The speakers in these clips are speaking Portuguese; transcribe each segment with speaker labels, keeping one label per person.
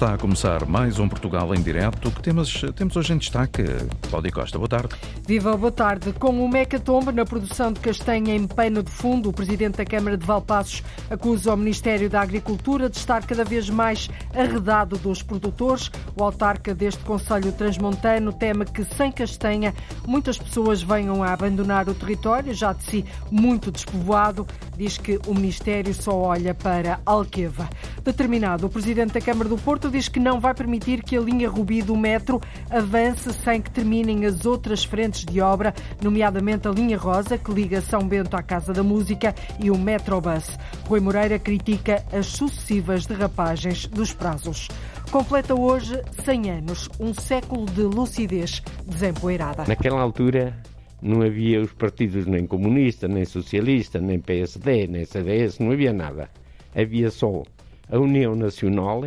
Speaker 1: Está a começar mais um Portugal em direto. Que temas temos hoje em destaque? Cláudia Costa, boa tarde.
Speaker 2: Viva, boa tarde. Com o Mecatombe na produção de castanha em pano de fundo, o Presidente da Câmara de Valpassos acusa o Ministério da Agricultura de estar cada vez mais arredado dos produtores. O autarca deste Conselho Transmontano teme que, sem castanha, muitas pessoas venham a abandonar o território, já de si muito despovoado. Diz que o Ministério só olha para Alqueva. Determinado, o Presidente da Câmara do Porto diz que não vai permitir que a linha Rubi do metro avance sem que terminem as outras frentes de obra, nomeadamente a linha Rosa, que liga São Bento à Casa da Música, e o Metrobus. Rui Moreira critica as sucessivas derrapagens dos prazos. Completa hoje 100 anos, um século de lucidez desempoeirada.
Speaker 3: Naquela altura não havia os partidos nem comunista, nem socialista, nem PSD, nem CDS, não havia nada. Havia só a União Nacional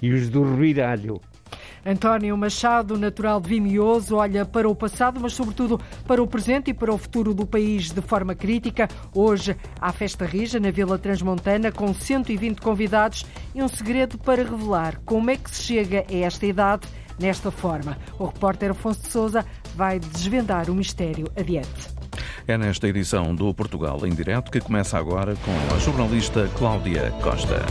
Speaker 3: e os do Ruiralho.
Speaker 2: António Machado, natural de Vimioso, olha para o passado, mas sobretudo para o presente e para o futuro do país de forma crítica. Hoje há festa rija na Vila Transmontana com 120 convidados e um segredo para revelar como é que se chega a esta idade nesta forma. O repórter Afonso de Souza vai desvendar o mistério adiante.
Speaker 1: É nesta edição do Portugal em Direto que começa agora com a jornalista Cláudia Costa.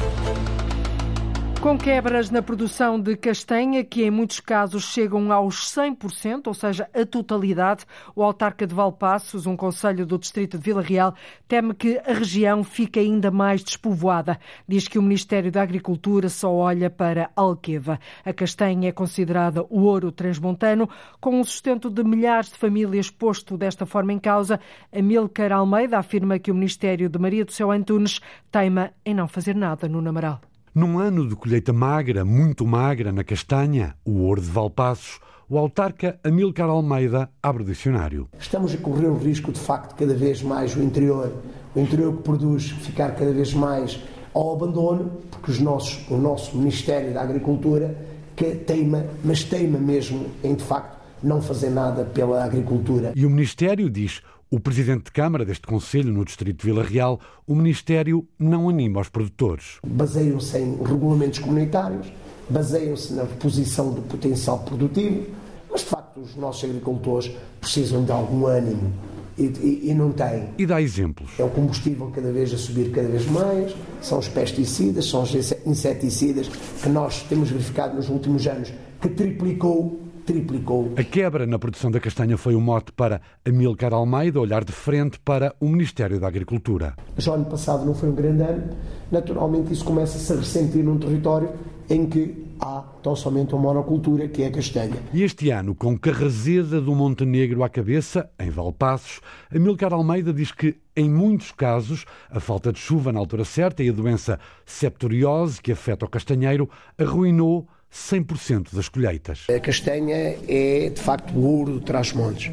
Speaker 2: Com quebras na produção de castanha, que em muitos casos chegam aos 100%, ou seja, a totalidade, o autarca de Valpassos, um conselho do distrito de Vila Real, teme que a região fique ainda mais despovoada. Diz que o Ministério da Agricultura só olha para Alqueva. A castanha é considerada o ouro transmontano, com um sustento de milhares de famílias posto desta forma em causa. Amilcar Almeida afirma que o Ministério de Maria do Céu Antunes teima em não fazer nada no Namaral.
Speaker 4: Num ano de colheita magra, muito magra na castanha, o ouro de Valpassos, o autarca Amilcar Almeida abre o dicionário.
Speaker 5: Estamos a correr o risco, de facto, cada vez mais o interior, o interior que produz, ficar cada vez mais ao abandono, porque os nossos, o nosso Ministério da Agricultura que teima, mas teima mesmo em, de facto, não fazer nada pela agricultura.
Speaker 4: E o Ministério diz o presidente de Câmara deste Conselho, no Distrito de Vila Real, o Ministério não anima os produtores.
Speaker 5: Baseiam-se em regulamentos comunitários, baseiam-se na posição do potencial produtivo, mas de facto os nossos agricultores precisam de algum ânimo e, e, e, não têm.
Speaker 4: E dá exemplos.
Speaker 5: É o combustível cada vez a subir cada vez mais, são os pesticidas, são os inseticidas que nós temos verificado nos últimos anos que triplicou triplicou.
Speaker 4: A quebra na produção da castanha foi o um mote para Amilcar Almeida olhar de frente para o Ministério da Agricultura.
Speaker 5: Já o ano passado não foi um grande ano, naturalmente isso começa-se a ressentir num território em que há tão somente uma monocultura, que é a castanha.
Speaker 4: E este ano, com Carrazeda do Montenegro à cabeça, em Valpassos, Amilcar Almeida diz que, em muitos casos, a falta de chuva na altura certa e a doença septoriose, que afeta o castanheiro, arruinou 100% das colheitas.
Speaker 5: A castanha é, de facto, o ouro de Trás-Montes.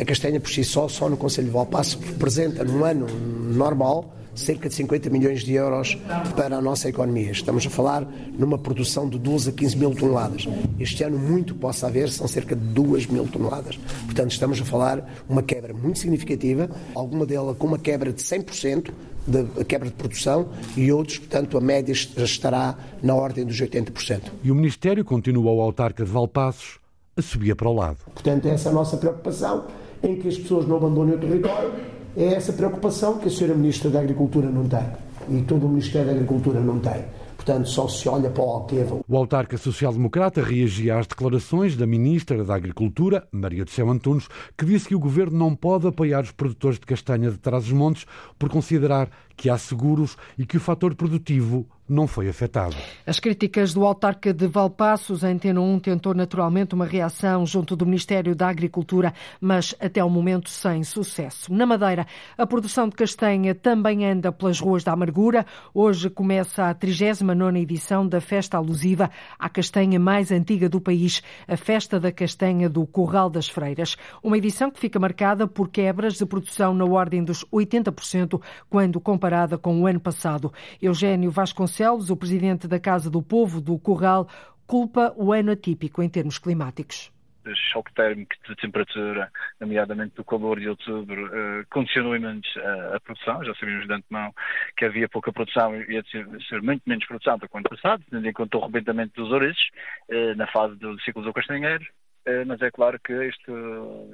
Speaker 5: A castanha, por si só, só no Conselho de Valpasso, representa, num ano normal, cerca de 50 milhões de euros para a nossa economia. Estamos a falar numa produção de 12 a 15 mil toneladas. Este ano, muito possa haver, são cerca de 2 mil toneladas. Portanto, estamos a falar uma quebra muito significativa, alguma dela com uma quebra de 100%, de quebra de produção e outros, portanto, a média estará na ordem dos 80%.
Speaker 4: E o Ministério continua ao autarca de Valpassos a subir para o lado.
Speaker 5: Portanto, essa é a nossa preocupação em que as pessoas não abandonem o território. É essa preocupação que a Sra. Ministra da Agricultura não tem e todo o Ministério da Agricultura não tem portanto só se olha para o Alqueva.
Speaker 4: O autarca social-democrata reagia às declarações da Ministra da Agricultura, Maria do Céu Antunes, que disse que o governo não pode apoiar os produtores de castanha de Trás-os-Montes por considerar que há seguros e que o fator produtivo não foi afetado.
Speaker 2: As críticas do autarca de Valpassos, a Antena 1 tentou naturalmente uma reação junto do Ministério da Agricultura, mas até o momento sem sucesso. Na Madeira, a produção de castanha também anda pelas ruas da amargura. Hoje começa a 39ª edição da festa alusiva à castanha mais antiga do país, a Festa da Castanha do Corral das Freiras. Uma edição que fica marcada por quebras de produção na ordem dos 80%, quando comparada com o ano passado. Eugênio Vasconcelos Barcelos, o presidente da Casa do Povo do Corral, culpa o ano atípico em termos climáticos.
Speaker 6: este choque térmico de temperatura, nomeadamente do calor de outubro, uh, condicionou imenso a, a, produção. Já sabíamos de antemão que havia pouca produção e ia ser, muito menos produção do que o ano passado, tendo em conta o arrebentamento dos ouriços uh, na fase do ciclo do castanheiro. Eh, mas é claro que este,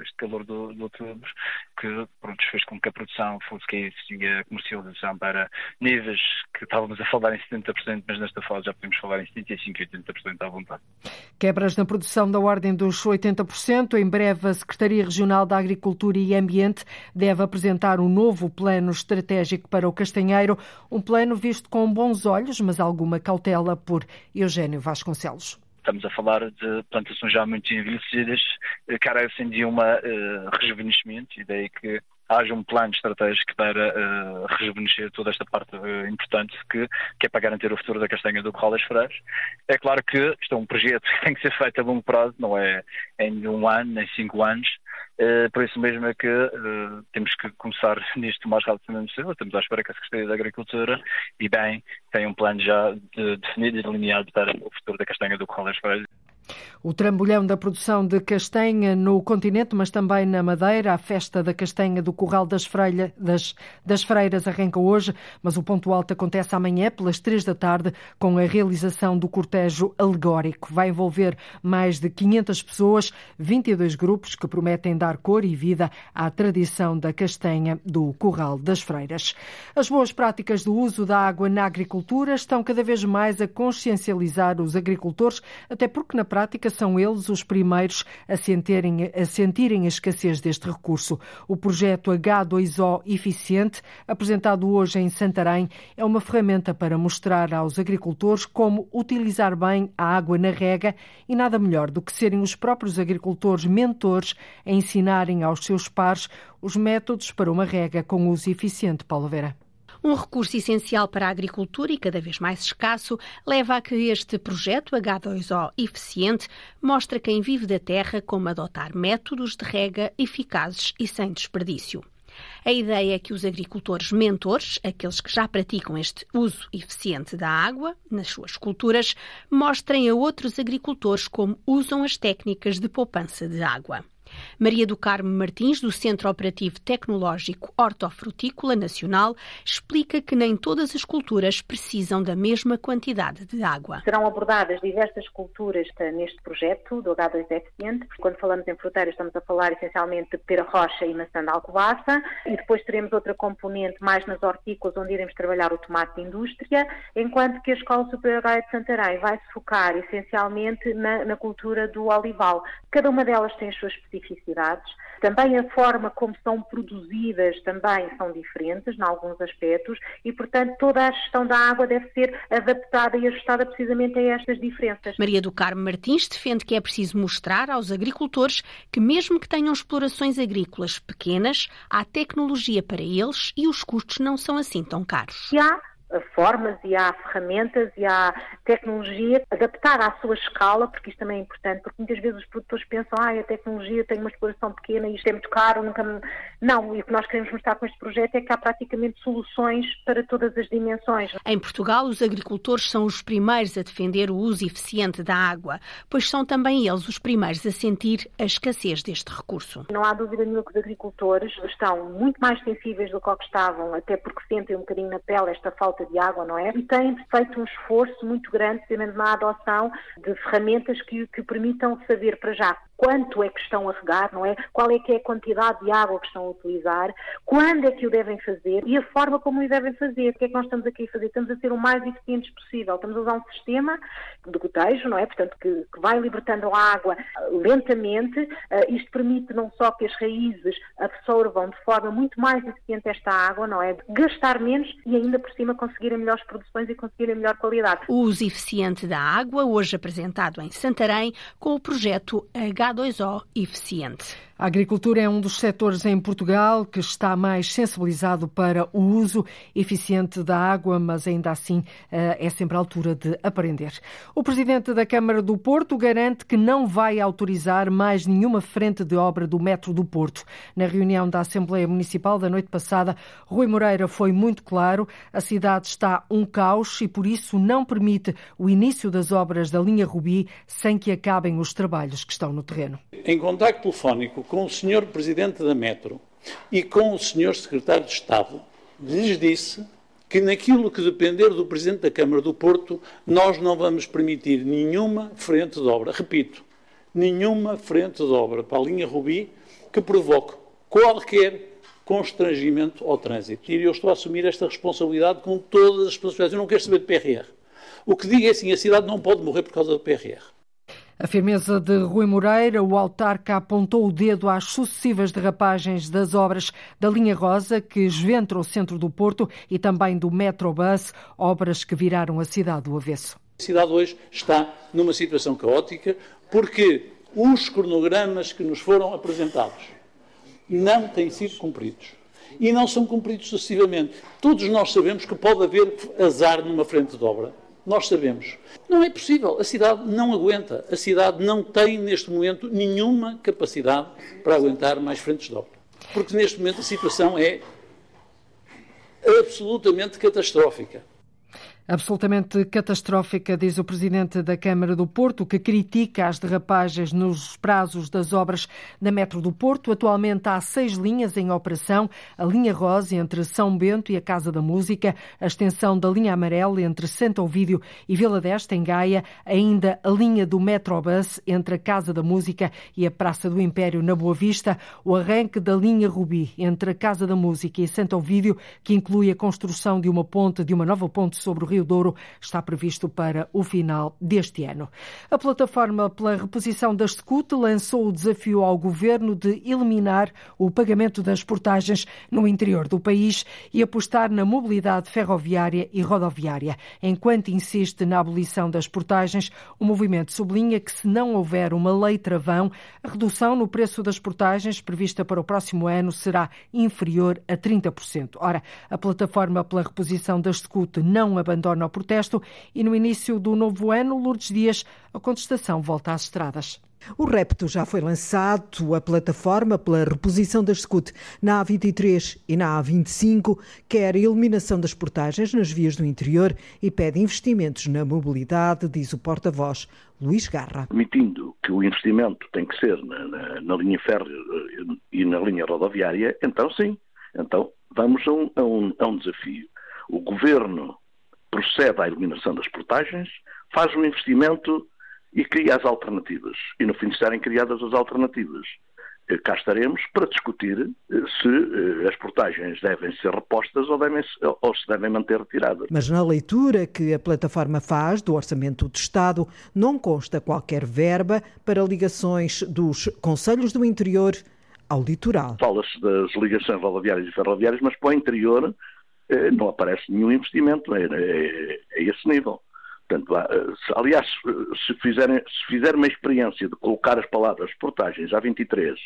Speaker 6: este calor de outubro que pronto, fez com que a produção fosse cair e a comercialização para níveis que estávamos a falar em 70%, mas nesta fase já podemos falar em 75% e 80% à vontade.
Speaker 2: Quebras na produção da ordem dos 80%. Em breve, a Secretaria Regional da Agricultura e Ambiente deve apresentar um novo plano estratégico para o castanheiro, um plano visto com bons olhos, mas alguma cautela por Eugênio Vasconcelos.
Speaker 6: Estamos a falar de plantações já muito envelhecidas, carecem de um rejuvenescimento, e daí que haja um plano estratégico para uh, rejuvenescer toda esta parte uh, importante que, que é para garantir o futuro da castanha do Corral das Freiras. É claro que isto é um projeto que tem que ser feito a longo prazo, não é em um ano, nem cinco anos. Uh, por isso mesmo é que uh, temos que começar nisto o mais rapidamente possível. Estamos à espera que a Secretaria da Agricultura, e bem, tenha um plano já de, definido e delineado para o futuro da castanha do Corral das.
Speaker 2: O trambolhão da produção de castanha no continente, mas também na Madeira. A festa da castanha do Corral das, Freira, das, das Freiras arranca hoje, mas o ponto alto acontece amanhã, pelas três da tarde, com a realização do cortejo alegórico. Vai envolver mais de 500 pessoas, 22 grupos que prometem dar cor e vida à tradição da castanha do Corral das Freiras. As boas práticas do uso da água na agricultura estão cada vez mais a consciencializar os agricultores, até porque na prática são eles os primeiros a sentirem, a sentirem a escassez deste recurso. O projeto H2O Eficiente, apresentado hoje em Santarém, é uma ferramenta para mostrar aos agricultores como utilizar bem a água na rega e nada melhor do que serem os próprios agricultores mentores a ensinarem aos seus pares os métodos para uma rega com uso eficiente. Paulo Vera.
Speaker 7: Um recurso essencial para a agricultura e cada vez mais escasso leva a que este projeto H2O eficiente mostre a quem vive da terra como adotar métodos de rega eficazes e sem desperdício. A ideia é que os agricultores mentores, aqueles que já praticam este uso eficiente da água nas suas culturas, mostrem a outros agricultores como usam as técnicas de poupança de água. Maria do Carmo Martins, do Centro Operativo Tecnológico Hortofrutícola Nacional, explica que nem todas as culturas precisam da mesma quantidade de água.
Speaker 8: Serão abordadas diversas culturas neste projeto do H2 Eficiente. Quando falamos em fruteiras, estamos a falar essencialmente de pera rocha e maçã de alcobaça. E depois teremos outra componente mais nas hortícolas, onde iremos trabalhar o tomate de indústria, enquanto que a Escola Superior de Santarém vai se focar essencialmente na, na cultura do olival. Cada uma delas tem as suas especificidades especificidades. Também a forma como são produzidas também são diferentes, em alguns aspectos, e, portanto, toda a gestão da água deve ser adaptada e ajustada precisamente a estas diferenças.
Speaker 7: Maria do Carmo Martins defende que é preciso mostrar aos agricultores que, mesmo que tenham explorações agrícolas pequenas, há tecnologia para eles e os custos não são assim tão caros.
Speaker 8: Formas e há ferramentas e há tecnologia adaptada à sua escala, porque isto também é importante, porque muitas vezes os produtores pensam, ah, a tecnologia tem uma exploração pequena e isto é muito caro, nunca me... Não, e o que nós queremos mostrar com este projeto é que há praticamente soluções para todas as dimensões.
Speaker 7: Em Portugal, os agricultores são os primeiros a defender o uso eficiente da água, pois são também eles os primeiros a sentir a escassez deste recurso.
Speaker 8: Não há dúvida nenhuma que os agricultores estão muito mais sensíveis do que estavam, até porque sentem um bocadinho na pele esta falta falta de água, não é? E têm feito um esforço muito grande, precisamente na adoção de ferramentas que, que permitam saber para já quanto é que estão a regar, não é? Qual é que é a quantidade de água que estão a utilizar, quando é que o devem fazer e a forma como o devem fazer. O que é que nós estamos aqui a fazer? Estamos a ser o mais eficientes possível. Estamos a usar um sistema de gotejo, não é? Portanto, que, que vai libertando a água lentamente. Uh, isto permite não só que as raízes absorvam de forma muito mais eficiente esta água, não é? Gastar menos e ainda por cima conseguirem melhores produções e conseguirem melhor qualidade.
Speaker 7: O uso eficiente da água, hoje apresentado em Santarém, com o projeto H2O eficiente.
Speaker 2: A agricultura é um dos setores em Portugal que está mais sensibilizado para o uso eficiente da água, mas ainda assim eh, é sempre a altura de aprender. O presidente da Câmara do Porto garante que não vai autorizar mais nenhuma frente de obra do metro do Porto. Na reunião da Assembleia Municipal da noite passada, Rui Moreira foi muito claro: a cidade está um caos e por isso não permite o início das obras da linha Rubi sem que acabem os trabalhos que estão no terreno.
Speaker 9: Em contacto telefónico com o Sr. Presidente da Metro e com o Sr. Secretário de Estado, lhes disse que naquilo que depender do Presidente da Câmara do Porto, nós não vamos permitir nenhuma frente de obra, repito, nenhuma frente de obra para a linha Rubi que provoque qualquer constrangimento ao trânsito. E eu estou a assumir esta responsabilidade com todas as responsabilidades. Eu não quero saber de PRR. O que digo é assim, a cidade não pode morrer por causa do PRR.
Speaker 2: A firmeza de Rui Moreira, o autarca apontou o dedo às sucessivas derrapagens das obras da linha Rosa, que esventra o centro do Porto, e também do Metrobus, obras que viraram a cidade do avesso.
Speaker 9: A cidade hoje está numa situação caótica porque os cronogramas que nos foram apresentados não têm sido cumpridos. E não são cumpridos sucessivamente. Todos nós sabemos que pode haver azar numa frente de obra. Nós sabemos. Não é possível. A cidade não aguenta. A cidade não tem, neste momento, nenhuma capacidade para aguentar mais frentes de obra. Porque, neste momento, a situação é absolutamente catastrófica
Speaker 2: absolutamente catastrófica, diz o presidente da Câmara do Porto, que critica as derrapagens nos prazos das obras da Metro do Porto. Atualmente há seis linhas em operação: a linha rosa entre São Bento e a Casa da Música, a extensão da linha amarela entre Santo Ovídio e Vila d'Este, em Gaia, ainda a linha do Metrobus entre a Casa da Música e a Praça do Império, na Boa Vista, o arranque da linha Rubi entre a Casa da Música e Santo Ovídio, que inclui a construção de uma ponte, de uma nova ponte sobre o Rio Douro está previsto para o final deste ano. A plataforma pela reposição das SCUT lançou o desafio ao governo de eliminar o pagamento das portagens no interior do país e apostar na mobilidade ferroviária e rodoviária. Enquanto insiste na abolição das portagens, o movimento sublinha que se não houver uma lei travão, a redução no preço das portagens prevista para o próximo ano será inferior a 30%. Ora, a plataforma pela reposição das SCUT não abandona abandona o protesto e no início do novo ano, Lourdes Dias, a contestação volta às estradas.
Speaker 10: O repto já foi lançado, a plataforma pela reposição das SCUT na A23 e na A25 quer a eliminação das portagens nas vias do interior e pede investimentos na mobilidade, diz o porta-voz Luís Garra.
Speaker 11: Admitindo que o investimento tem que ser na, na, na linha férrea eh, e na linha rodoviária, então sim, então vamos a um, a um, a um desafio. O governo procede à eliminação das portagens, faz um investimento e cria as alternativas. E no fim de estarem criadas as alternativas, eh, cá estaremos para discutir eh, se eh, as portagens devem ser repostas ou, devem, ou se devem manter retiradas.
Speaker 10: Mas na leitura que a plataforma faz do Orçamento do Estado, não consta qualquer verba para ligações dos Conselhos do Interior ao litoral.
Speaker 11: Fala-se das ligações rodoviárias e ferroviárias, mas para o interior não aparece nenhum investimento a, é, é esse nível. Portanto, se, aliás, se, fizerem, se fizer uma experiência de colocar as palavras portagens a 23,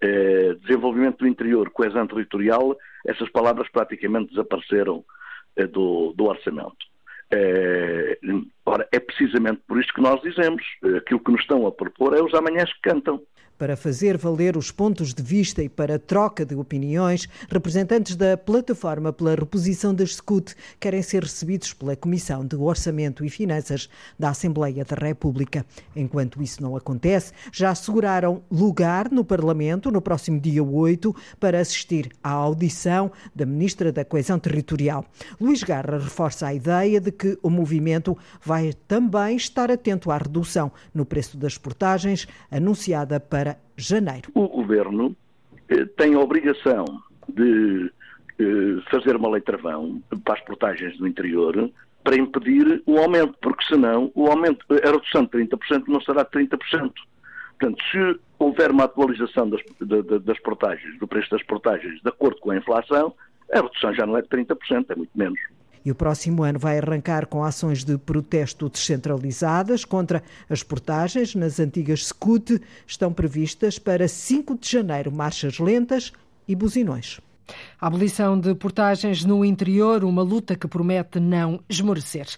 Speaker 11: eh, desenvolvimento do interior, coesão territorial, essas palavras praticamente desapareceram eh, do, do, orçamento. Eh, ora, é precisamente por isto que nós dizemos, eh, aquilo que nos estão a propor é os amanhãs que cantam.
Speaker 10: Para fazer valer os pontos de vista e para troca de opiniões, representantes da Plataforma pela Reposição das SCUT querem ser recebidos pela Comissão de Orçamento e Finanças da Assembleia da República. Enquanto isso não acontece, já asseguraram lugar no Parlamento no próximo dia 8 para assistir à audição da Ministra da Coesão Territorial. Luís Garra reforça a ideia de que o movimento vai também estar atento à redução no preço das portagens anunciada para janeiro.
Speaker 11: O governo eh, tem a obrigação de eh, fazer uma lei travão para as portagens do interior para impedir o aumento, porque senão o aumento, a redução de 30% não será de 30%. Portanto, se houver uma atualização das, das portagens, do preço das portagens, de acordo com a inflação, a redução já não é de 30%, é muito menos.
Speaker 10: E o próximo ano vai arrancar com ações de protesto descentralizadas contra as portagens nas antigas SCUT. Estão previstas para 5 de janeiro marchas lentas e buzinões.
Speaker 2: A abolição de portagens no interior, uma luta que promete não esmorecer.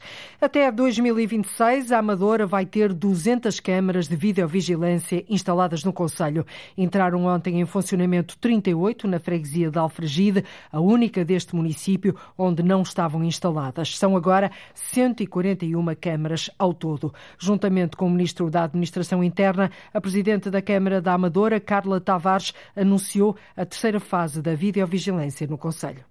Speaker 2: Até 2026, a Amadora vai ter 200 câmaras de videovigilância instaladas no Conselho. Entraram ontem em funcionamento 38 na freguesia de Alfragide, a única deste município onde não estavam instaladas. São agora 141 câmaras ao todo. Juntamente com o Ministro da Administração Interna, a Presidente da Câmara da Amadora, Carla Tavares, anunciou a terceira fase da videovigilância vigilância no Conselho.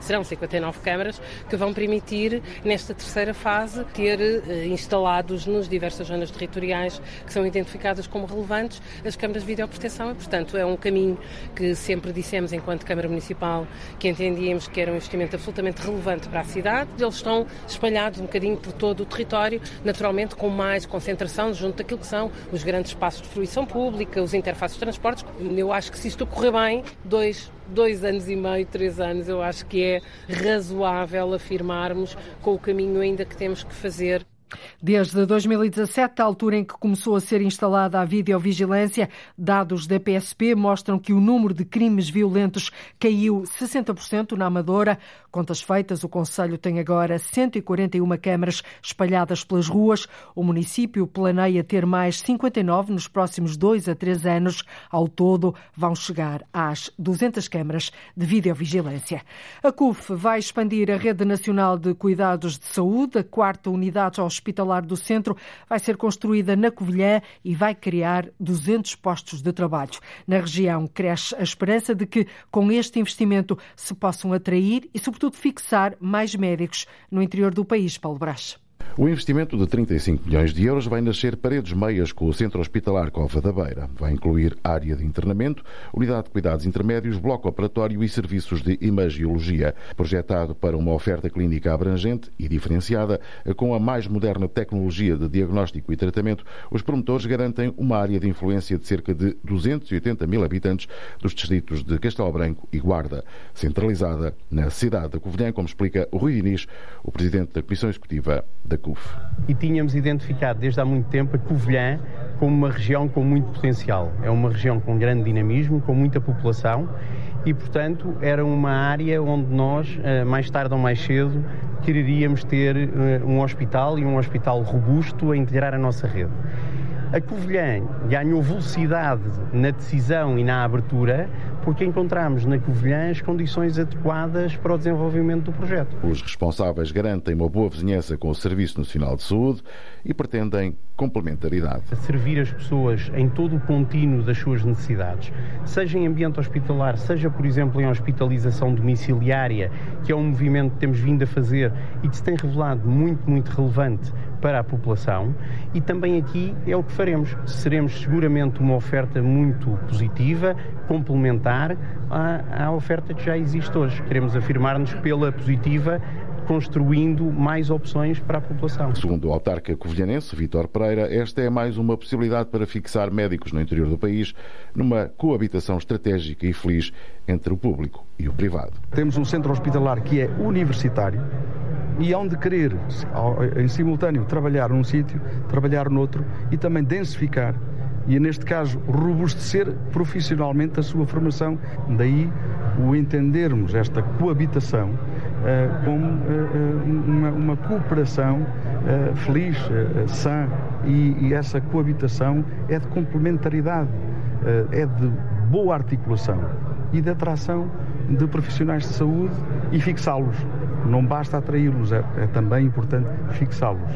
Speaker 12: Serão 59 câmaras que vão permitir, nesta terceira fase, ter eh, instalados nas diversas zonas territoriais que são identificadas como relevantes as câmaras de videoproteção e, portanto, é um caminho que sempre dissemos enquanto Câmara Municipal que entendíamos que era um investimento absolutamente relevante para a cidade. Eles estão espalhados um bocadinho por todo o território, naturalmente com mais concentração junto daquilo que são os grandes espaços de fruição pública, os interfaces de transportes. Eu acho que se isto correr bem, dois dois anos e meio, três anos, eu acho que é razoável afirmarmos com o caminho ainda que temos que fazer
Speaker 2: Desde 2017, a altura em que começou a ser instalada a videovigilância, dados da PSP mostram que o número de crimes violentos caiu 60% na Amadora. Contas feitas, o Conselho tem agora 141 câmaras espalhadas pelas ruas. O município planeia ter mais 59 nos próximos dois a três anos. Ao todo, vão chegar às 200 câmaras de videovigilância. A CUF vai expandir a Rede Nacional de Cuidados de Saúde, a quarta unidade hospitalar hospitalar do centro vai ser construída na Covilhã e vai criar 200 postos de trabalho. Na região cresce a esperança de que, com este investimento, se possam atrair e, sobretudo, fixar mais médicos no interior do país, Paulo Brás.
Speaker 1: O investimento de 35 milhões de euros vai nascer paredes meias com o Centro Hospitalar Cova da Beira. Vai incluir área de internamento, unidade de cuidados intermédios, bloco operatório e serviços de imagiologia. Projetado para uma oferta clínica abrangente e diferenciada, com a mais moderna tecnologia de diagnóstico e tratamento, os promotores garantem uma área de influência de cerca de 280 mil habitantes dos distritos de Castelo Branco e Guarda, centralizada na cidade da Covilhã, como explica o Rui Diniz, o presidente da Comissão Executiva da CUF.
Speaker 13: E tínhamos identificado desde há muito tempo a Covilhã como uma região com muito potencial. É uma região com grande dinamismo, com muita população e, portanto, era uma área onde nós, eh, mais tarde ou mais cedo, quereríamos ter eh, um hospital e um hospital robusto a integrar a nossa rede. A Covilhã ganhou velocidade na decisão e na abertura porque encontramos na Covilhã as condições adequadas para o desenvolvimento do projeto.
Speaker 1: Os responsáveis garantem uma boa vizinhança com o Serviço Nacional de Saúde e pretendem complementaridade.
Speaker 13: Servir as pessoas em todo o contínuo das suas necessidades, seja em ambiente hospitalar, seja, por exemplo, em hospitalização domiciliária, que é um movimento que temos vindo a fazer e que se tem revelado muito, muito relevante para a população e também aqui é o que faremos. Seremos seguramente uma oferta muito positiva, complementar à, à oferta que já existe hoje. Queremos afirmar-nos pela positiva construindo mais opções para a população.
Speaker 1: Segundo o autarca covilhanense, Vítor Pereira, esta é mais uma possibilidade para fixar médicos no interior do país numa coabitação estratégica e feliz entre o público e o privado.
Speaker 14: Temos um centro hospitalar que é universitário e onde querer, em simultâneo, trabalhar num sítio, trabalhar noutro e também densificar e, neste caso, robustecer profissionalmente a sua formação. Daí o entendermos esta coabitação uh, como uh, uma, uma, cooperação uh, feliz, sã, e, e, essa coabitação é de complementaridade, é de boa articulação e de atração de profissionais de saúde e fixá-los. Não basta atraí-los, é, é também importante fixá-los.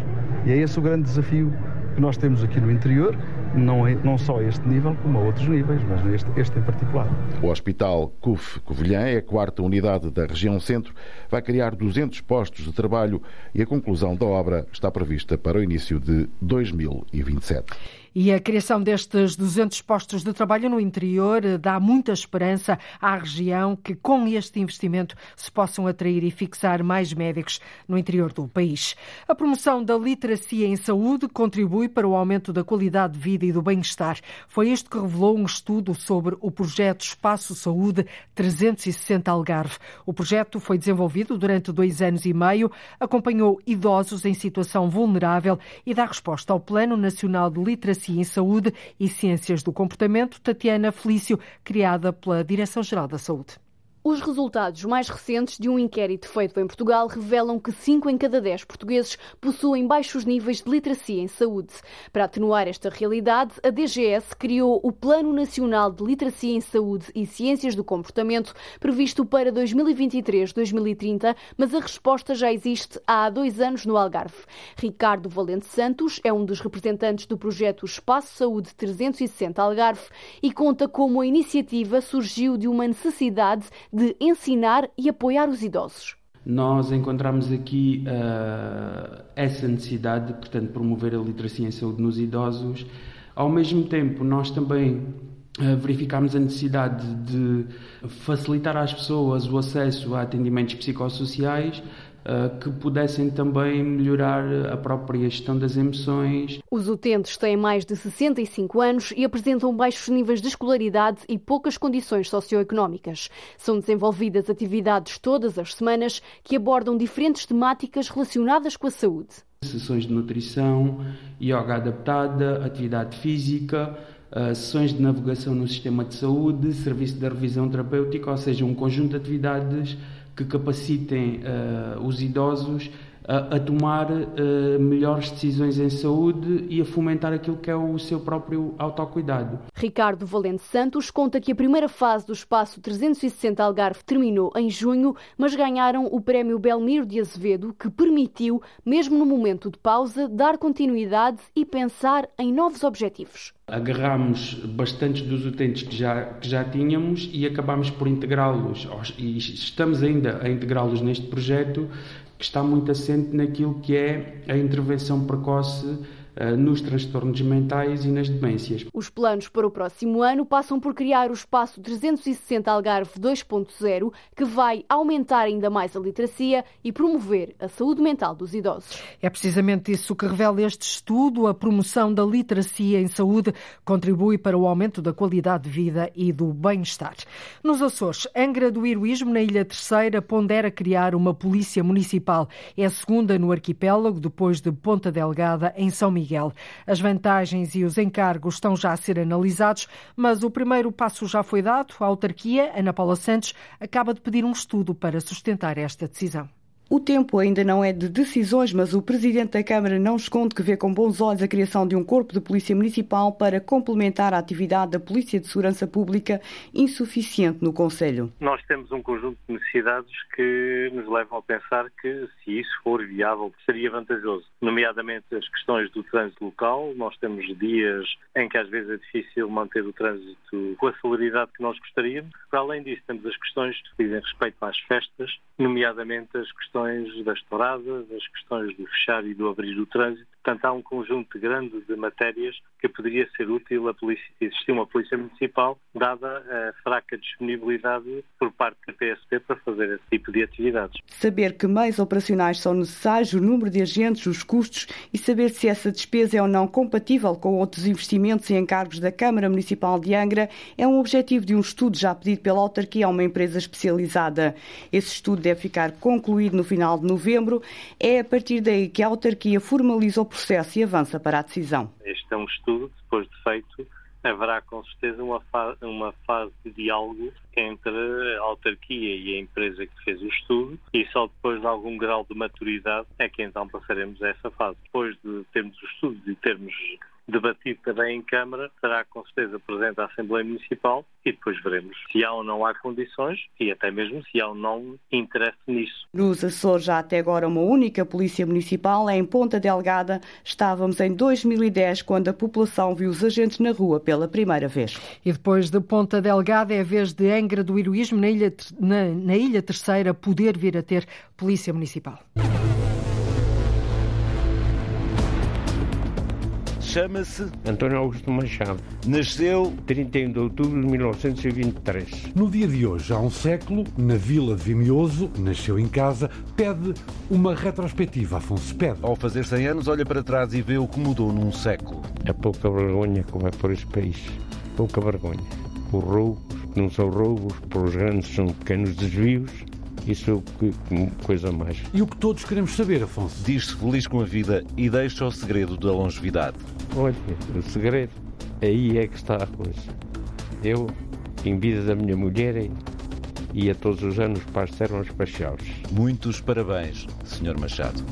Speaker 14: E é esse o grande desafio que nós temos aqui no interior não, é, não só este nível, como a outros níveis, mas este, este em particular.
Speaker 1: O Hospital CUF Covilhã é a quarta unidade da região centro, vai criar 200 postos de trabalho e a conclusão da obra está prevista para o início de 2027.
Speaker 2: E a criação destes 200 postos de trabalho no interior dá muita esperança à região que, com este investimento, se possam atrair e fixar mais médicos no interior do país. A promoção da literacia em saúde contribui para o aumento da qualidade de vida e do bem-estar. Foi isto que revelou um estudo sobre o projeto Espaço Saúde 360 Algarve. O projeto foi desenvolvido durante dois anos e meio, acompanhou idosos em situação vulnerável e dá resposta ao Plano Nacional de Literacia em Saúde e Ciências do Comportamento, Tatiana Felício, criada pela Direção-Geral da Saúde.
Speaker 15: Os resultados mais recentes de um inquérito feito em Portugal revelam que 5 em cada 10 portugueses possuem baixos níveis de literacia em saúde. Para atenuar esta realidade, a DGS criou o Plano Nacional de Literacia em Saúde e Ciências do Comportamento, previsto para 2023-2030, mas a resposta já existe há dois anos no Algarve. Ricardo Valente Santos é um dos representantes do projeto Espaço Saúde 360 Algarve e conta como a iniciativa surgiu de uma necessidade de ensinar e apoiar os idosos.
Speaker 16: Nós encontramos aqui uh, essa necessidade de, portanto, promover a literacia em saúde nos idosos. Ao mesmo tempo, nós também uh, verificámos a necessidade de facilitar às pessoas o acesso a atendimentos psicossociais eh, que pudessem também melhorar a própria gestão das emoções.
Speaker 15: Os utentes têm mais de 65 anos e apresentam baixos níveis de escolaridade e poucas condições socioeconómicas. São desenvolvidas atividades todas as semanas que abordam diferentes temáticas relacionadas com a saúde.
Speaker 16: Sessões de nutrição, yoga adaptada, atividade física, Uh, sessões de navegação no sistema de saúde, serviço de revisão terapêutica, ou seja, um conjunto de atividades que capacitem uh, os idosos a, a tomar uh, melhores decisões em saúde e a fomentar aquilo que é o seu próprio autocuidado.
Speaker 15: Ricardo Valente Santos conta que a primeira fase do espaço 360 Algarve terminou em junho, mas ganharam o prémio Belmiro de Azevedo, que permitiu, mesmo no momento de pausa, dar continuidade e pensar em novos objetivos.
Speaker 16: Agarramos bastantes dos utentes que já, que já tínhamos e acabámos por integrá-los, e estamos ainda a integrá-los neste projeto, que está muito assente naquilo que é a intervenção precoce nos transtornos mentais e nas demências.
Speaker 15: Os planos para o próximo ano passam por criar o espaço 360 Algarve 2.0, que vai aumentar ainda mais a literacia e promover a saúde mental dos idosos.
Speaker 2: É precisamente isso que revela este estudo. A promoção da literacia em saúde contribui para o aumento da qualidade de vida e do bem-estar. Nos Açores, Angra do Heroísmo, na Ilha Terceira, pondera criar uma polícia municipal. É a segunda no arquipélago, depois de Ponta Delgada, em São Miguel. Miguel. As vantagens e os encargos estão já a ser analisados, mas o primeiro passo já foi dado. A autarquia, Ana Paula Santos, acaba de pedir um estudo para sustentar esta decisão.
Speaker 17: O tempo ainda não é de decisões, mas o Presidente da Câmara não esconde que vê com bons olhos a criação de um corpo de Polícia Municipal para complementar a atividade da Polícia de Segurança Pública, insuficiente no Conselho.
Speaker 18: Nós temos um conjunto de necessidades que nos levam a pensar que, se isso for viável, seria vantajoso. Nomeadamente as questões do trânsito local. Nós temos dias em que às vezes é difícil manter o trânsito com a celeridade que nós gostaríamos. Para além disso, temos as questões que dizem respeito às festas, nomeadamente as questões das touradas, as questões do fechar e do abrir do trânsito. Portanto, há um conjunto grande de matérias que poderia ser útil a polícia, existir uma polícia municipal, dada a fraca disponibilidade por parte da PSP para fazer esse tipo de atividades.
Speaker 17: Saber que meios operacionais são necessários, o número de agentes, os custos e saber se essa despesa é ou não compatível com outros investimentos e encargos da Câmara Municipal de Angra é um objetivo de um estudo já pedido pela autarquia a uma empresa especializada. Esse estudo deve ficar concluído no final de novembro. É a partir daí que a autarquia formaliza o processo e avança para a decisão.
Speaker 18: Este é um estudo, depois de feito, haverá com certeza uma, fa uma fase de diálogo entre a autarquia e a empresa que fez o estudo e só depois de algum grau de maturidade é que então passaremos a essa fase. Depois de termos o estudo e termos debatido também em Câmara, será com certeza presente à Assembleia Municipal e depois veremos se há ou não há condições e até mesmo se há ou não interesse nisso.
Speaker 17: Nos Açores, já até agora uma única polícia municipal, em Ponta Delgada. Estávamos em 2010, quando a população viu os agentes na rua pela primeira vez.
Speaker 2: E depois de Ponta Delgada é a vez de Angra do Heroísmo, na Ilha, na, na Ilha Terceira, poder vir a ter polícia municipal.
Speaker 19: Chama-se
Speaker 3: António Augusto Machado.
Speaker 19: Nasceu
Speaker 3: 31 de outubro de 1923.
Speaker 4: No dia de hoje, há um século, na vila de Vimioso, nasceu em casa, pede uma retrospectiva. Afonso pede.
Speaker 19: Ao fazer 100 anos, olha para trás e vê o que mudou num século.
Speaker 3: É pouca vergonha que vai por este país. Pouca vergonha. Os roubos, que não são roubos, pelos grandes são pequenos desvios. Isso é coisa mais.
Speaker 4: E o que todos queremos saber, Afonso?
Speaker 19: Diz-se feliz com a vida e deixa o segredo da longevidade.
Speaker 3: Olha, o segredo, aí é que está a coisa. Eu, em vida da minha mulher, ia todos os anos para as espaciais.
Speaker 19: Muitos parabéns, Sr. Machado.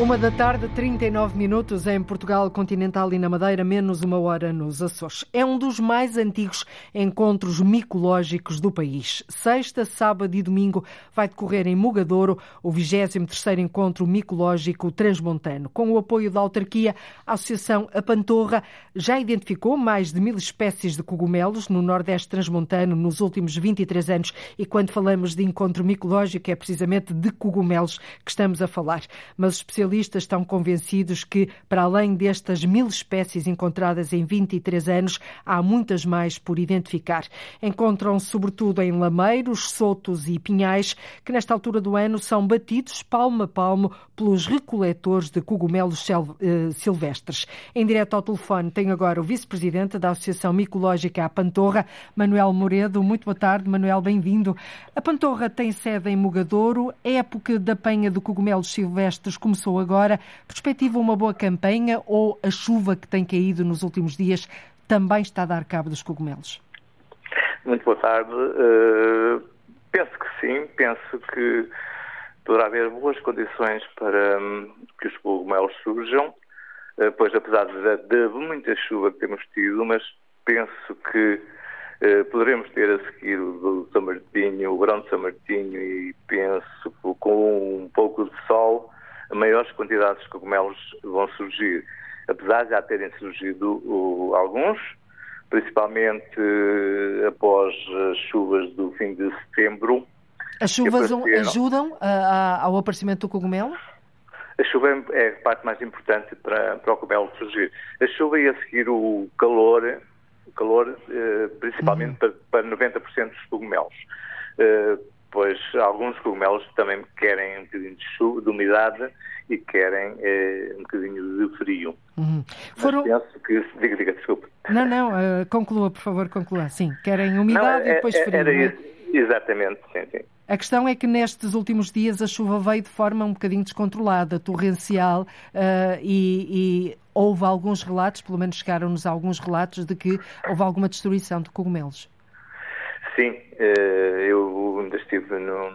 Speaker 2: Uma da tarde, 39 minutos em Portugal continental e na Madeira, menos uma hora nos Açores. É um dos mais antigos encontros micológicos do país. Sexta, sábado e domingo vai decorrer em Mugadouro o 23º Encontro Micológico Transmontano. Com o apoio da autarquia, a Associação A Pantorra já identificou mais de mil espécies de cogumelos no Nordeste Transmontano nos últimos 23 anos e quando falamos de encontro micológico é precisamente de cogumelos que estamos a falar. Mas especialistas especialistas estão convencidos que, para além destas mil espécies encontradas em 23 anos, há muitas mais por identificar. Encontram-se sobretudo em lameiros, sotos e pinhais, que nesta altura do ano são batidos palmo a palmo pelos recoletores de cogumelos eh, silvestres. Em direto ao telefone tem agora o vice-presidente da Associação Micológica A Pantorra, Manuel Moredo. Muito boa tarde, Manuel, bem-vindo. A Pantorra tem sede em Mugadouro. A época da penha de cogumelos silvestres começou agora. Perspectiva uma boa campanha ou a chuva que tem caído nos últimos dias também está a dar cabo dos cogumelos?
Speaker 20: Muito boa tarde. Uh, penso que sim, penso que poderá haver boas condições para um, que os cogumelos surjam, uh, pois apesar de, muita chuva que temos tido, mas penso que uh, poderemos ter a seguir o São Martinho, o verão de São Martinho e penso com um pouco de sol maiores quantidades de cogumelos vão surgir. Apesar de já terem surgido alguns, principalmente uh, após as chuvas do fim de setembro.
Speaker 2: As chuvas ajudam ao aparecimento do cogumelo?
Speaker 20: A chuva é a parte mais importante para, para o cogumelo surgir. A chuva e a seguir o calor, o calor uh, principalmente uhum. para, para 90% dos cogumelos. Pois alguns cogumelos também querem um bocadinho de chuva, de umidade e querem eh, um bocadinho de frio. Uhum. Foram... Mas penso que... Diga, diga, desculpe.
Speaker 2: Não, não, uh, conclua, por favor, conclua. Sim, querem umidade não, é, e depois frio. Era
Speaker 20: isso. Exatamente, sim, sim.
Speaker 2: A questão é que nestes últimos dias a chuva veio de forma um bocadinho descontrolada, torrencial, uh, e, e houve alguns relatos, pelo menos chegaram-nos alguns relatos, de que houve alguma destruição de cogumelos.
Speaker 20: Sim, eh, eu ainda estive nos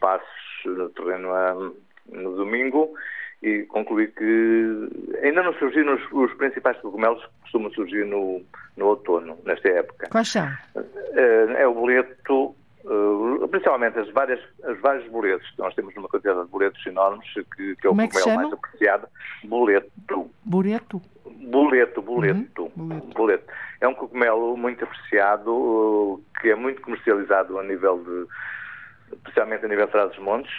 Speaker 20: passos, no terreno no domingo e concluí que ainda não surgiram os, os principais cogumelos que costumam surgir no, no outono, nesta época.
Speaker 2: Quais são?
Speaker 20: Eh, é o boleto, eh, principalmente as várias, as vários boletos. Nós temos uma quantidade de boletos enormes, que, que é o
Speaker 2: Como
Speaker 20: cogumelo
Speaker 2: é
Speaker 20: mais apreciado. Boleto.
Speaker 2: Boleto?
Speaker 20: Boleto, boleto, uhum. boleto. É um cogumelo muito apreciado, que é muito comercializado a nível de, especialmente a nível de Trás-os-Montes,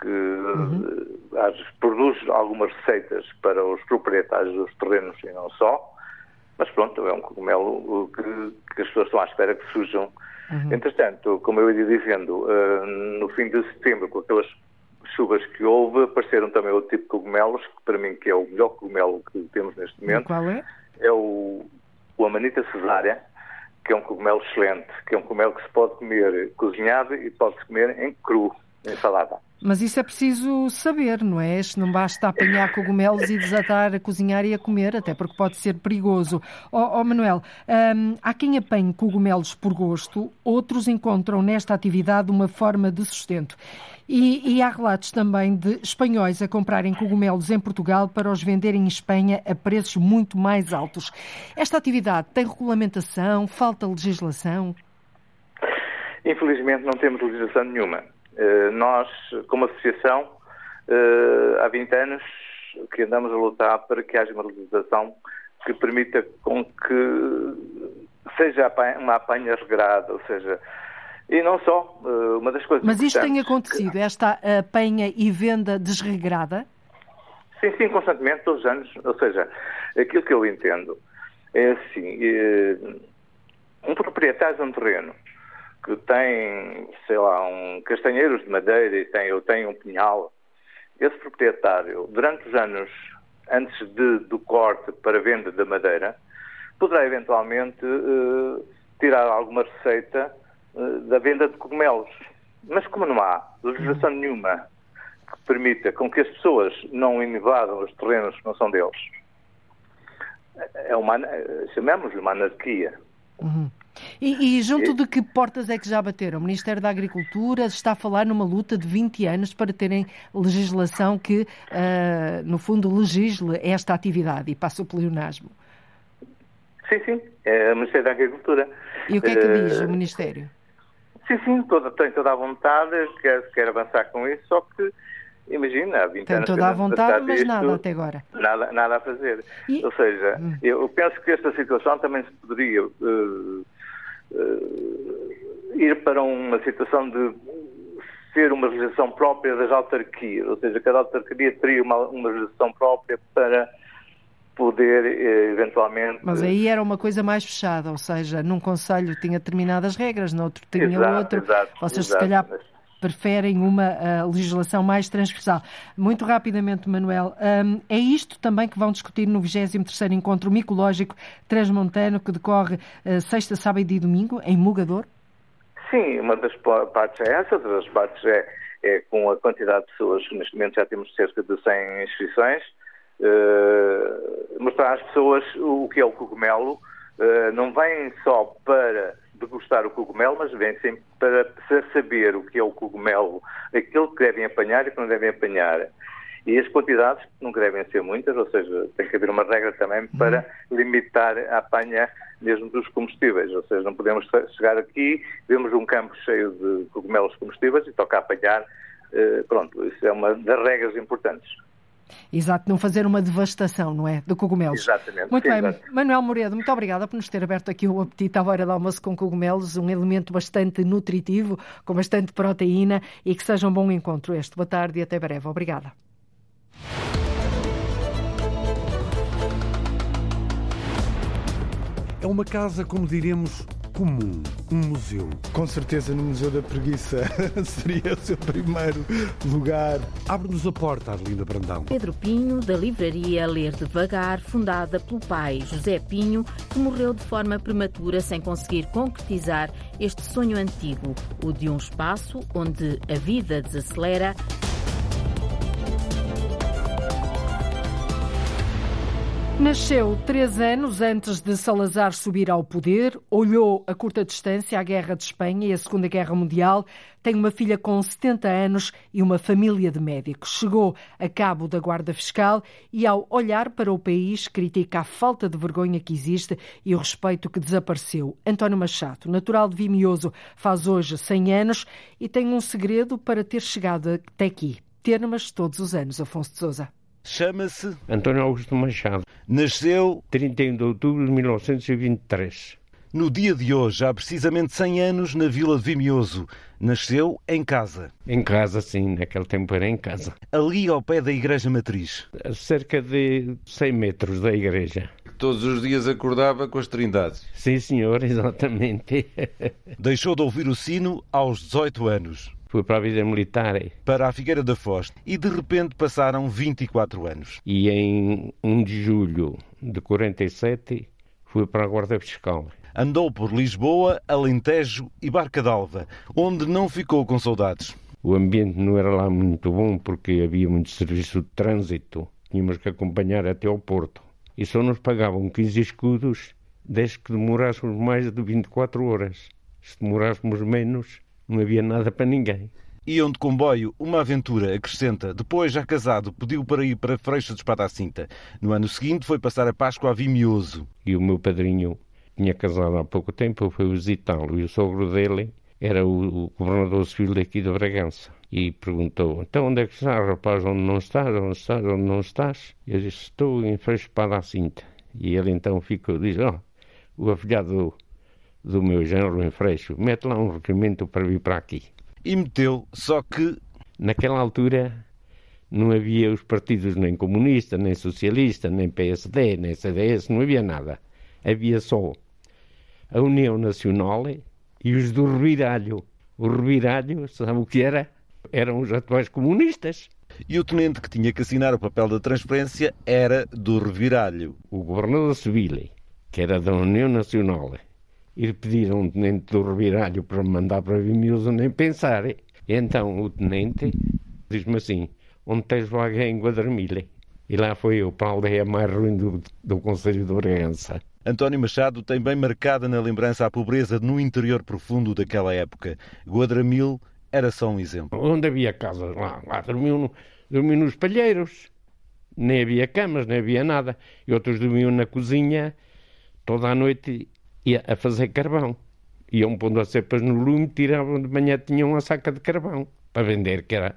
Speaker 20: que uhum. produz algumas receitas para os proprietários dos terrenos e não só. Mas pronto, é um cogumelo que, que as pessoas estão à espera que surjam. Uhum. Entretanto, como eu ia dizendo, uh, no fim de setembro, com aquelas chuvas que houve, apareceram também outro tipo de cogumelos, que para mim que é o melhor cogumelo que temos neste momento. E
Speaker 2: qual é?
Speaker 20: É o, o Amanita cesárea, que é um cogumelo excelente, que é um cogumelo que se pode comer cozinhado e pode-se comer em cru,
Speaker 2: Mas isso é preciso saber, não é? Não basta apanhar cogumelos e desatar a cozinhar e a comer, até porque pode ser perigoso. Ó oh, oh, Manuel, hum, há quem apanhe cogumelos por gosto, outros encontram nesta atividade uma forma de sustento. E, e, há relatos também de espanhóis a comprarem cogumelos em Portugal para os venderem em Espanha a preços muito mais altos. Esta atividade tem regulamentação? Falta legislação?
Speaker 20: Infelizmente não temos legislação nenhuma. Eh, nós, como associação, eh, há 20 anos que andamos a lutar para que haja uma legislação que permita com que seja uma apanha regrada, ou seja, e não só, eh, uma das coisas
Speaker 2: Mas isto tem acontecido, esta apanha e venda desregrada?
Speaker 20: Sim, sim, constantemente, todos os anos. Ou seja, aquilo que eu entendo é assim, um proprietário de um terreno que tem, sei lá, um castanheiros de madeira e tem, eu tenho um pinhal, esse proprietário, durante os anos antes de, do corte para venda da madeira, poderá eventualmente uh, tirar alguma receita uh, da venda de cogumelos. Mas como não há legislação nenhuma que permita com que as pessoas não invadam os terrenos que não são deles, é uma, chamemos-lhe uma anarquia.
Speaker 2: Uhum. E, e, junto de que portas é que já bateram? O Ministério da Agricultura está a falar numa luta de 20 anos para terem legislação que, uh, no fundo, legisle esta atividade e passa o pleonasmo.
Speaker 20: Sim, sim, é o Ministério da Agricultura.
Speaker 2: E o que é que uh, diz o Ministério?
Speaker 20: Sim, sim, toda, tem toda a vontade, quer, quer avançar com isso, só que Imagina, há 20
Speaker 2: Tem
Speaker 20: anos.
Speaker 2: toda a vontade, mas
Speaker 20: isto,
Speaker 2: nada até agora.
Speaker 20: Nada, nada a fazer. E... Ou seja, hum. eu penso que esta situação também se poderia uh, uh, ir para uma situação de ser uma legislação própria das autarquias, ou seja, cada autarquia teria uma, uma legislação própria para poder eh, eventualmente.
Speaker 2: Mas aí era uma coisa mais fechada, ou seja, num conselho tinha determinadas regras, no outro tinha
Speaker 20: exato,
Speaker 2: outro.
Speaker 20: Exato,
Speaker 2: Vocês
Speaker 20: exato,
Speaker 2: se calhar
Speaker 20: mas...
Speaker 2: preferem uma uh, legislação mais transversal. Muito rapidamente, Manuel, um, é isto também que vão discutir no 23º Encontro Micológico Transmontano, que decorre uh, sexta, sábado e domingo, em Mugador?
Speaker 20: Sim, uma das partes é essa, outra das partes é, é com a quantidade de pessoas, neste momento já temos cerca de 100 inscrições, uh, mostrar às pessoas o que é o cogumelo, uh, não vêm só para degustar o cogumelo, mas vêm sempre para, para saber o que é o cogumelo, aquilo que devem apanhar e que não devem apanhar. E as quantidades nunca devem ser muitas, ou seja, tem que haver uma regra também para limitar a apanha mesmo dos combustíveis. Ou seja, não podemos chegar aqui, vemos um campo cheio de cogumelos comestíveis e toca apanhar. Pronto, isso é uma das regras importantes.
Speaker 2: Exato, não fazer uma devastação, não é? De cogumelos.
Speaker 20: Exatamente.
Speaker 2: Muito bem,
Speaker 20: exato.
Speaker 2: Manuel Moredo, muito obrigada por nos ter aberto aqui o apetite à hora do almoço com cogumelos, um elemento bastante nutritivo, com bastante proteína e que seja um bom encontro este. Boa tarde e até breve. Obrigada.
Speaker 4: É uma casa, como diremos, comum, um museu.
Speaker 21: Com certeza no Museu da Preguiça seria o seu primeiro lugar.
Speaker 4: Abre-nos a porta, Arlinda Brandão.
Speaker 22: Pedro Pinho, da livraria Ler Devagar, fundada pelo pai José Pinho, que morreu de forma prematura sem conseguir concretizar este sonho antigo, o de um espaço onde a vida desacelera
Speaker 2: Nasceu três anos antes de Salazar subir ao poder, olhou a curta distância à Guerra de Espanha e a Segunda Guerra Mundial, tem uma filha com 70 anos e uma família de médicos. Chegou a cabo da Guarda Fiscal e, ao olhar para o país, critica a falta de vergonha que existe e o respeito que desapareceu. António Machado, natural de Vimioso, faz hoje 100 anos e tem um segredo para ter chegado até aqui. Termas todos os anos, Afonso de Sousa.
Speaker 3: Chama-se António Augusto Machado.
Speaker 19: Nasceu
Speaker 3: 31 de outubro de 1923.
Speaker 19: No dia de hoje, há precisamente 100 anos, na Vila de Vimioso. Nasceu em casa.
Speaker 3: Em casa, sim, naquele tempo era em casa.
Speaker 19: Ali ao pé da Igreja Matriz.
Speaker 3: A cerca de 100 metros da igreja.
Speaker 23: Todos os dias acordava com as trindades.
Speaker 3: Sim, senhor, exatamente.
Speaker 19: Deixou de ouvir o sino aos 18 anos.
Speaker 3: Fui para a vida militar.
Speaker 19: Para a Figueira da Foz. E de repente passaram 24 anos.
Speaker 3: E em 1 de julho de 47 fui para a Guarda Fiscal.
Speaker 19: Andou por Lisboa, Alentejo e Barca d'Alva, onde não ficou com saudades.
Speaker 3: O ambiente não era lá muito bom porque havia muito serviço de trânsito. Tínhamos que acompanhar até ao Porto. E só nos pagavam 15 escudos desde que demorássemos mais de 24 horas. Se demorássemos menos, não havia nada para ninguém.
Speaker 19: Iam de comboio, uma aventura, acrescenta. Depois, já casado, pediu para ir para Freixo de Espada à Cinta. No ano seguinte, foi passar a Páscoa a Vimioso.
Speaker 3: E o meu padrinho tinha casado há pouco tempo, fui visitá-lo. E o sogro dele era o, governador civil daqui de Bragança. E perguntou, então onde é que estás, rapaz? Onde não estás? Onde estás? Onde não estás? Eu disse, estou em Freixo de Espada à Cinta. E ele então ficou, diz, ó, oh, o afilhado do meu género em Freixo, mete lá um requerimento para vir para aqui.
Speaker 19: E meteu, só que...
Speaker 3: Naquela altura Não havia os partidos nem comunista, nem socialista, nem PSD, nem CDS, não havia nada. Havia só a União Nacional e os do Reviralho. O Reviralho, sabe o que era? Eram os atuais comunistas.
Speaker 19: E o tenente que tinha que assinar o papel da transferência era do Reviralho.
Speaker 3: O governador civil, que era da União Nacional, e lhe pediram um tenente do Reviralho para me mandar para Vimioso nem pensar. E então o tenente diz-me assim, onde tens vaga em Guadramilha? E lá foi eu para a aldeia mais ruim do, do Conselho de Organça.
Speaker 19: António Machado tem bem marcada na lembrança a pobreza no interior profundo daquela época. Guadramil era só um exemplo.
Speaker 3: Onde havia casas lá, lá dormiam, no, dormiam nos palheiros. Nem havia camas, nem havia nada. E outros dormiam na cozinha toda a noite ia a fazer carvão. Iam pondo as cepas no lume, tiravam de manhã, tinham uma saca de carvão para vender, que era,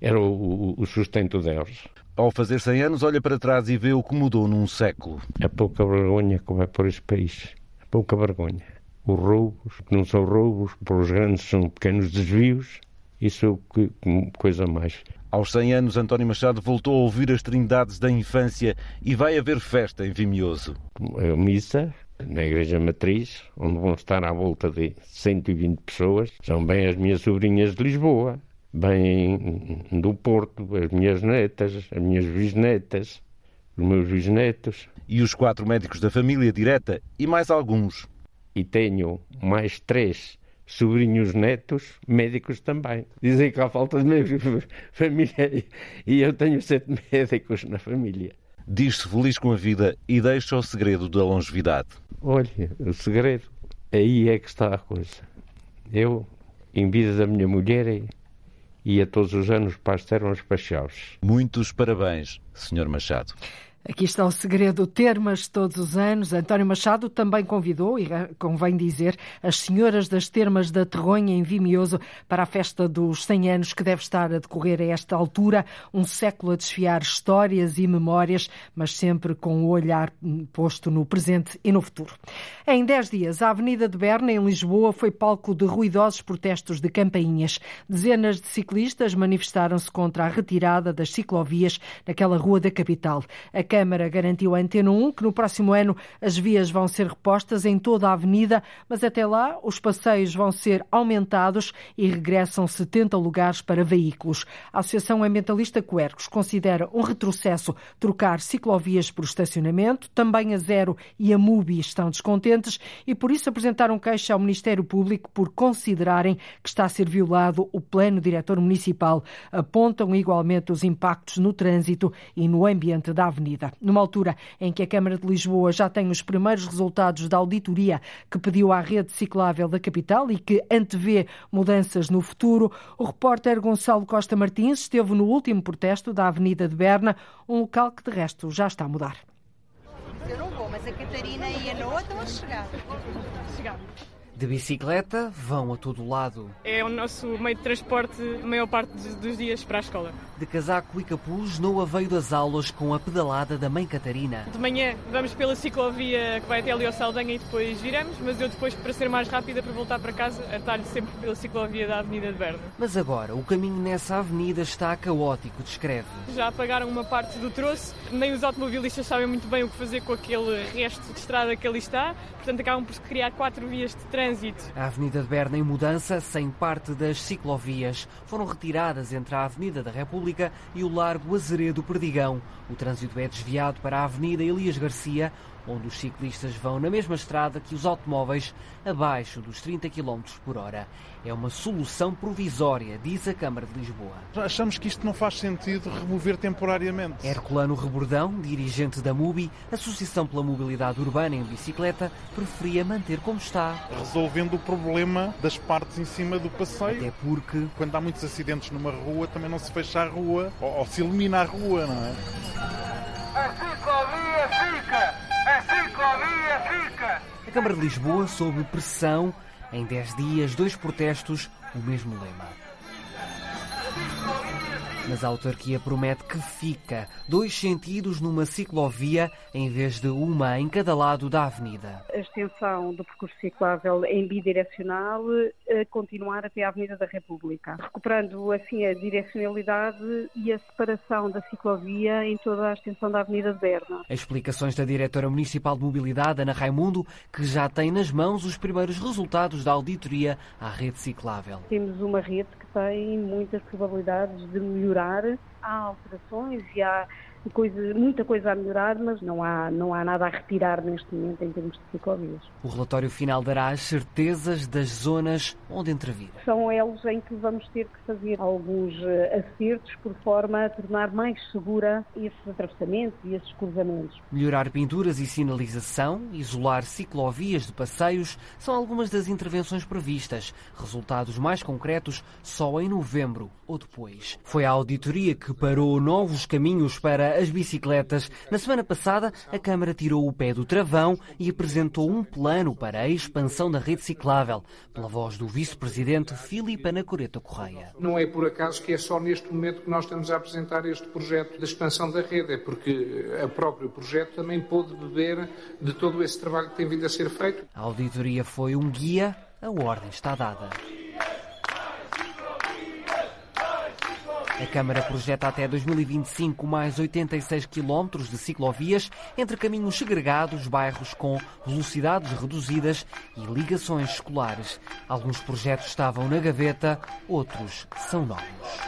Speaker 3: era o, o sustento deles.
Speaker 19: Ao fazer 100 anos, olha para trás e vê o que mudou num século.
Speaker 3: É pouca vergonha que vai por este país. É pouca vergonha. Os roubos, que não são roubos, pelos grandes são pequenos desvios. Isso é coisa mais.
Speaker 19: Aos 100 anos, António Machado voltou a ouvir as trindades da infância e vai haver festa em Vimioso.
Speaker 3: A missa na Igreja Matriz, onde vão estar à volta de 120 pessoas. São bem as minhas sobrinhas de Lisboa, bem do Porto, as minhas netas, as minhas bisnetas, os meus bisnetos.
Speaker 19: E os quatro médicos da família direta e mais alguns.
Speaker 3: E tenho mais três sobrinhos netos, médicos também. Dizem que há falta de médicos família e eu tenho sete médicos na família.
Speaker 19: Diz-se feliz com a vida e deixa o segredo da longevidade.
Speaker 3: Olha, o segredo, aí é que está a coisa. Eu, em vida da minha mulher, ia todos os anos para as termas Pachaus.
Speaker 19: Muitos parabéns, Sr. Machado.
Speaker 2: Aqui está o segredo, termas todos os anos. António Machado também convidou, e convém dizer, as senhoras das termas da Terronha em Vimioso para a festa dos 100 anos que deve estar a decorrer a esta altura, um século a desfiar histórias e memórias, mas sempre com o olhar posto no presente e no futuro. Em 10 dias, a Avenida de Berna, em Lisboa, foi palco de ruidosos protestos de campainhas. Dezenas de ciclistas manifestaram-se contra a retirada das ciclovias naquela rua da capital. A Câmara garantiu à Antena 1 que no próximo ano as vias vão ser repostas em toda a avenida, mas até lá os passeios vão ser aumentados e regressam 70 lugares para veículos. A Associação Ambientalista Coercos considera um retrocesso trocar ciclovias por estacionamento. Também a Zero e a MUBI estão descontentes e por isso apresentaram queixa ao Ministério Público por considerarem que está a ser violado o plano diretor municipal. Apontam igualmente os impactos no trânsito e no ambiente da avenida numa altura em que a Câmara de Lisboa já tem os primeiros resultados da auditoria que pediu à rede ciclável da capital e que antevê mudanças no futuro, o repórter Gonçalo Costa Martins esteve no último protesto da Avenida de Berna, um local que de resto já está a mudar.
Speaker 24: Eu não vou, mas a Catarina ia na outra, vamos chegar.
Speaker 25: De bicicleta vão a todo lado.
Speaker 26: É o nosso meio de transporte a maior parte dos dias para a escola.
Speaker 25: De casaco e capuz, Noa veio das aulas com a pedalada da Mãe Catarina.
Speaker 26: De manhã vamos pela ciclovia que vai até ali ao Saldanha e depois viramos, mas eu depois, para ser mais rápida, para voltar para casa, atalho sempre pela ciclovia da Avenida de Berna.
Speaker 25: Mas agora, o caminho nessa avenida está caótico, descreve.
Speaker 26: Já apagaram uma parte do troço, nem os automobilistas sabem muito bem o que fazer com aquele resto de estrada que ali está, portanto acabam por criar quatro vias de trânsito trânsito.
Speaker 25: A Avenida de Berna em mudança, sem parte das ciclovias. Foram retiradas entre a Avenida da República e o Largo Azeredo Perdigão. O trânsito é desviado para a Avenida Elias Garcia, onde os ciclistas vão na mesma estrada que os automóveis, abaixo dos 30 km por hora. É uma solução provisória, diz a Câmara de Lisboa.
Speaker 27: Achamos que isto não faz sentido remover temporariamente.
Speaker 25: Herculano Rebordão, dirigente da MUBI, Associação pela Mobilidade Urbana em Bicicleta, preferia manter como está.
Speaker 27: Resolvendo o problema das partes em cima do passeio.
Speaker 25: Até porque...
Speaker 27: Quando há muitos acidentes numa rua, também não se fecha a rua, ou, ou se elimina a rua, não é?
Speaker 28: A ciclovia fica!
Speaker 25: Câmara de Lisboa, sob pressão, em 10 dias, dois protestos, o mesmo lema. Mas a autarquia promete que fica dois sentidos numa ciclovia em vez de uma em cada lado da avenida.
Speaker 29: A extensão do percurso ciclável em bidirecional a continuar até a Avenida da República, recuperando assim a direcionalidade e a separação da ciclovia em toda a extensão da Avenida de Berna.
Speaker 25: Explicações da diretora municipal de mobilidade, Ana Raimundo, que já tem nas mãos os primeiros resultados da auditoria à rede ciclável.
Speaker 29: Temos uma rede que tem muitas probabilidades de melhorar. Há alterações e há coisa, muita coisa a melhorar, mas não há, não há nada a retirar neste momento em termos de ciclovias.
Speaker 25: O relatório final dará as certezas das zonas onde intervir.
Speaker 29: São elos em que vamos ter que fazer alguns eh, acertos por forma a tornar mais segura esses atravessamentos e esses cruzamentos.
Speaker 25: Melhorar pinturas e sinalização, isolar ciclovias de passeios são algumas das intervenções previstas. Resultados mais concretos só em novembro ou depois. Foi a auditoria que parou novos caminhos para as bicicletas. Na semana passada, a Câmara tirou o pé do travão e apresentou um plano para a expansão da rede ciclável, pela voz do vice-presidente Filipe Anacoreta Correia.
Speaker 30: Não é por acaso que é só neste momento que nós estamos a apresentar este projeto de expansão da rede, é porque o próprio projeto também pôde beber de todo esse trabalho que tem vindo a ser feito.
Speaker 25: A auditoria foi um guia, a ordem está dada. A Câmara projeta até 2025 mais 86 quilómetros de ciclovias entre caminhos segregados, bairros com velocidades reduzidas e ligações escolares. Alguns projetos estavam na gaveta, outros são novos.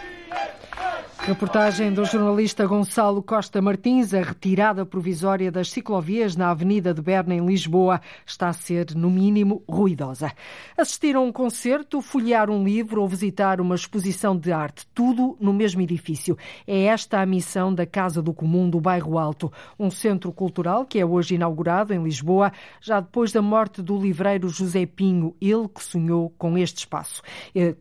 Speaker 2: Reportagem do jornalista Gonçalo Costa Martins. A retirada provisória das ciclovias na Avenida de Berna, em Lisboa, está a ser, no mínimo, ruidosa. Assistir a um concerto, folhear um livro ou visitar uma exposição de arte, tudo no mesmo edifício. É esta a missão da Casa do Comum do Bairro Alto, um centro cultural que é hoje inaugurado em Lisboa, já depois da morte do livreiro José Pinho, ele que sonhou com este espaço.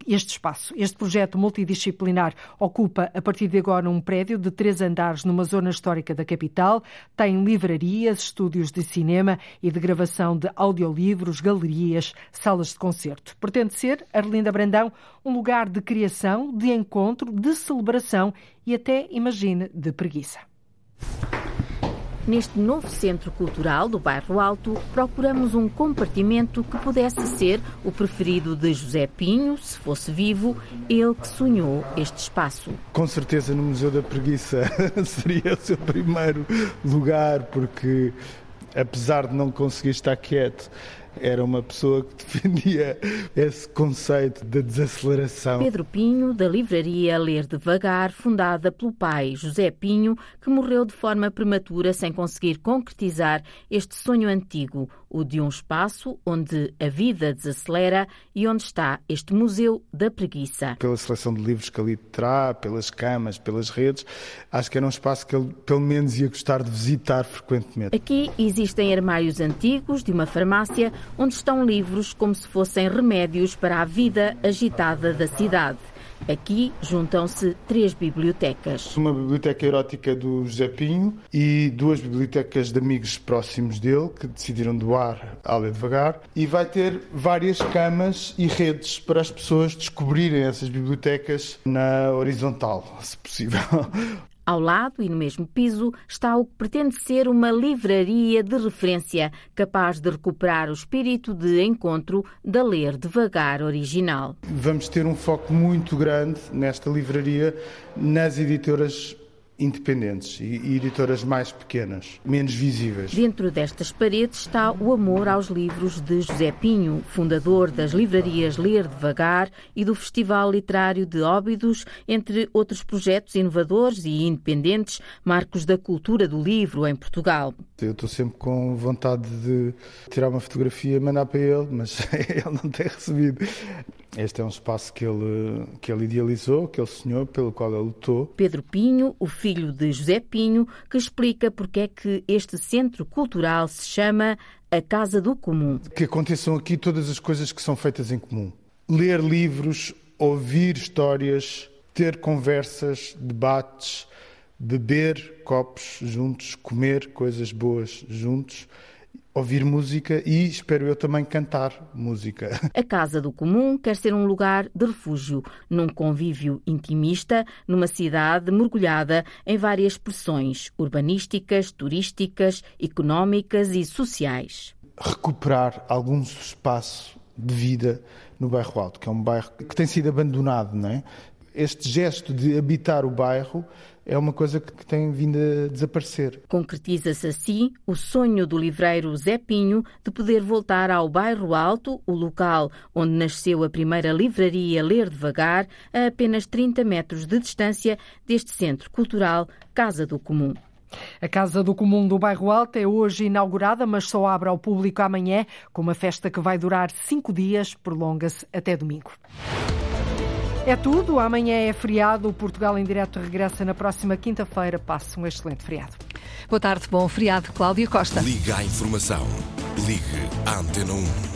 Speaker 2: Este espaço, este projeto multidisciplinar ocupa a partir de agora um prédio de três andares numa zona histórica da capital. Tem livrarias, estúdios de cinema e de gravação de audiolivros, galerias, salas de concerto. Pretende ser, Arlinda Brandão, um lugar de criação, de encontro, de celebração e até, imagine, de preguiça.
Speaker 22: Neste novo centro cultural do Bairro Alto, procuramos um compartimento que pudesse ser o preferido de José Pinho, se fosse vivo, ele que sonhou este espaço.
Speaker 21: Com certeza no Museu da Preguiça seria o seu primeiro lugar, porque apesar de não conseguir estar quieto, era uma pessoa que defendia esse conceito da desaceleração.
Speaker 22: Pedro Pinho, da livraria Ler Devagar, fundada pelo pai José Pinho, que morreu de forma prematura sem conseguir concretizar este sonho antigo, o de um espaço onde a vida desacelera e onde está este Museu da Preguiça.
Speaker 21: Pela seleção de livros que ali terá, pelas camas, pelas redes, acho que era um espaço que ele pelo menos ia gostar de visitar frequentemente.
Speaker 22: Aqui existem armários antigos de uma farmácia onde estão livros como se fossem remédios para a vida agitada da cidade. Aqui juntam-se três bibliotecas.
Speaker 21: Uma biblioteca erótica do José Pinho e duas bibliotecas de amigos próximos dele que decidiram doar à Lê Devagar. E vai ter várias camas e redes para as pessoas descobrirem essas bibliotecas na horizontal, se possível.
Speaker 22: Ao lado e no mesmo piso está o que pretende ser uma livraria de referência, capaz de recuperar o espírito de encontro da Ler Devagar original.
Speaker 21: Vamos ter um foco muito grande nesta livraria nas editoras independentes e editoras mais pequenas, menos visíveis.
Speaker 22: Dentro destas paredes está o amor aos livros de José Pinho, fundador das livrarias Ler Devagar e do Festival Literário de Óbidos, entre outros projetos inovadores e independentes, marcos da cultura do livro em Portugal.
Speaker 21: Eu estou sempre com vontade de tirar uma fotografia e mandar para ele, mas ele não tem recebido. Este é um espaço que ele, que ele idealizou, que ele sonhou, pelo qual ele lutou.
Speaker 22: Pedro Pinho, o filho de José Pinho, que explica porque é que este centro cultural se chama a Casa do Comum.
Speaker 21: Que aconteçam aqui todas as coisas que são feitas em comum. Ler livros, ouvir histórias, ter conversas, debates, beber copos juntos, comer coisas boas juntos ouvir música e, espero eu, também cantar música.
Speaker 22: A Casa do Comum quer ser um lugar de refúgio, num convívio intimista, numa cidade mergulhada em várias pressões urbanísticas, turísticas, económicas e sociais.
Speaker 21: Recuperar algum espaço de vida no bairro Alto, que é um bairro que tem sido abandonado, não é? Este gesto de habitar o bairro é uma coisa que tem vindo a desaparecer.
Speaker 22: Concretiza-se assim o sonho do livreiro Zé Pinho de poder voltar ao Bairro Alto, o local onde nasceu a primeira livraria Ler Devagar, a apenas 30 metros de distância deste centro cultural Casa do Comum.
Speaker 2: A Casa do Comum do Bairro Alto é hoje inaugurada, mas só abre ao público amanhã, com uma festa que vai durar cinco dias, prolonga-se até domingo. É tudo. Amanhã é feriado. O Portugal em Direto regressa na próxima quinta-feira. Passe um excelente feriado.
Speaker 31: Boa tarde, bom feriado. Cláudia Costa.
Speaker 32: Liga à informação. Ligue à Antena 1.